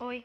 Ой.